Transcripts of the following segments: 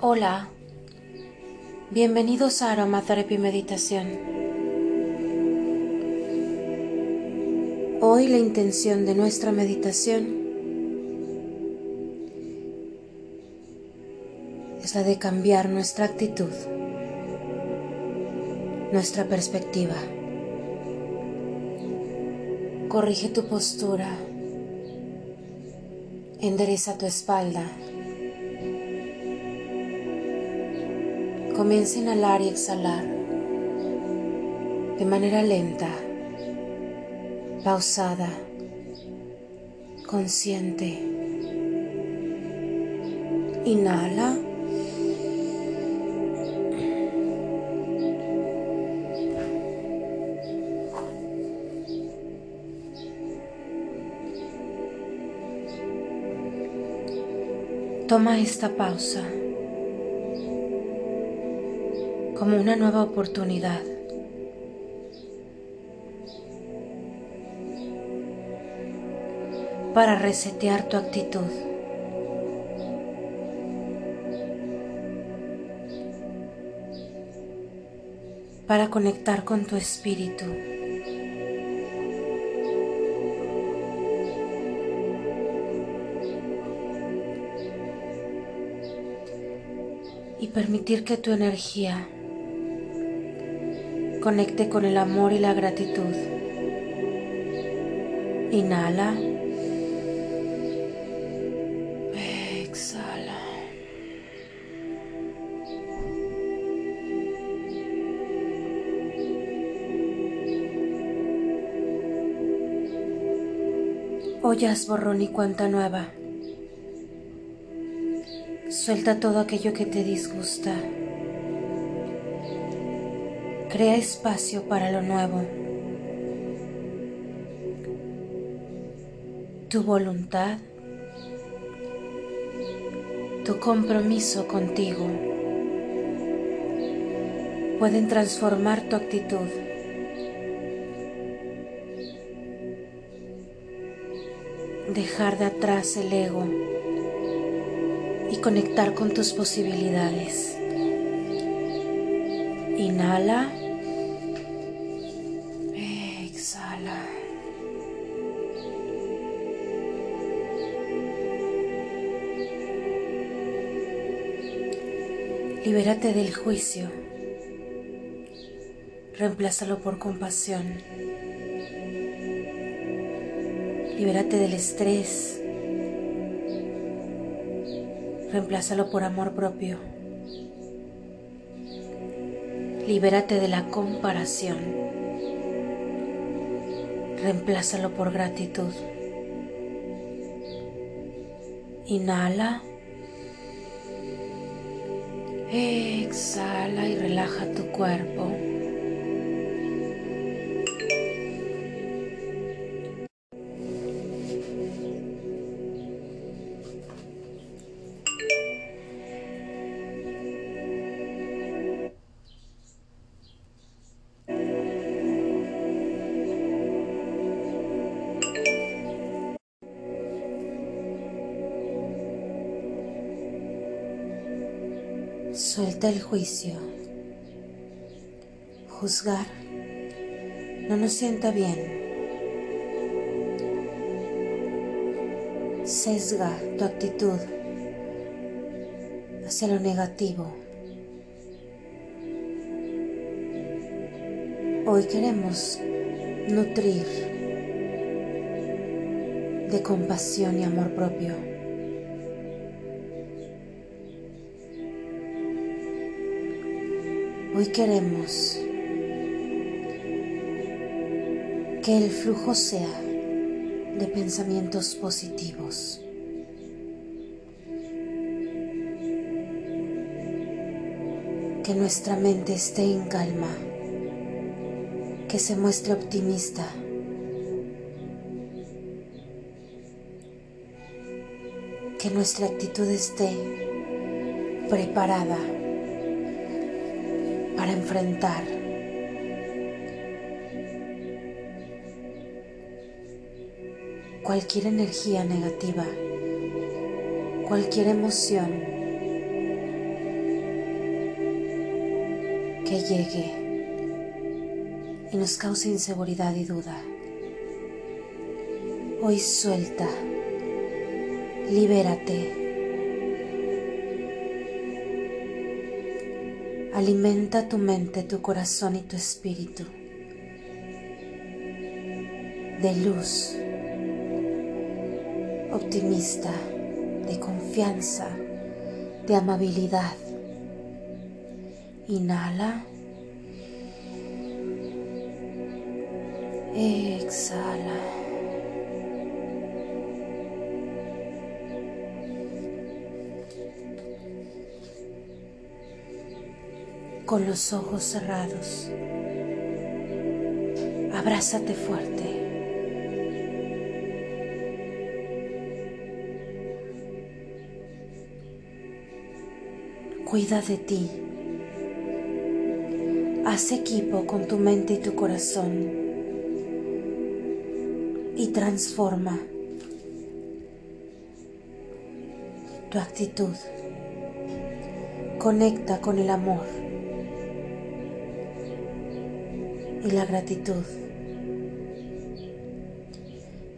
Hola, bienvenidos a Aromatherapy Meditación. Hoy la intención de nuestra meditación es la de cambiar nuestra actitud, nuestra perspectiva. Corrige tu postura, endereza tu espalda. Comienza a inhalar y exhalar de manera lenta, pausada, consciente. Inhala. Toma esta pausa como una nueva oportunidad. para resetear tu actitud. para conectar con tu espíritu. y permitir que tu energía conecte con el amor y la gratitud. Inhala. Exhala. Ollas borrón y cuenta nueva. Suelta todo aquello que te disgusta. Crea espacio para lo nuevo. Tu voluntad, tu compromiso contigo pueden transformar tu actitud. Dejar de atrás el ego y conectar con tus posibilidades. Inhala. Exhala. Libérate del juicio. Reemplázalo por compasión. Libérate del estrés. Reemplázalo por amor propio. Libérate de la comparación. Reemplázalo por gratitud. Inhala. Exhala y relaja tu cuerpo. Suelta el juicio. Juzgar no nos sienta bien. Sesga tu actitud hacia lo negativo. Hoy queremos nutrir de compasión y amor propio. Hoy queremos que el flujo sea de pensamientos positivos. Que nuestra mente esté en calma, que se muestre optimista. Que nuestra actitud esté preparada para enfrentar. Cualquier energía negativa, cualquier emoción que llegue y nos cause inseguridad y duda. Hoy suelta, libérate. Alimenta tu mente, tu corazón y tu espíritu de luz, optimista, de confianza, de amabilidad. Inhala. Exhala. Con los ojos cerrados, abrázate fuerte. Cuida de ti. Haz equipo con tu mente y tu corazón y transforma tu actitud. Conecta con el amor y la gratitud.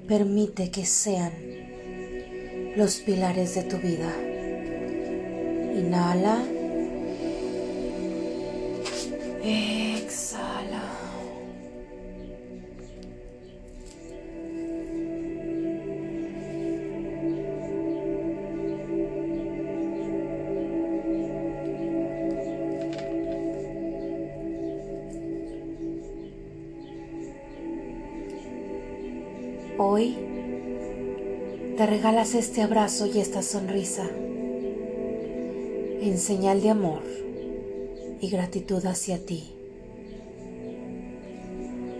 Permite que sean los pilares de tu vida. Inhala. Exhala. Hoy te regalas este abrazo y esta sonrisa en señal de amor y gratitud hacia ti.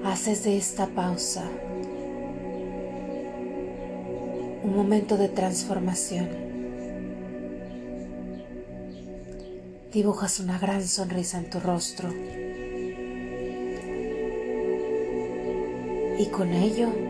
Haces de esta pausa un momento de transformación. Dibujas una gran sonrisa en tu rostro y con ello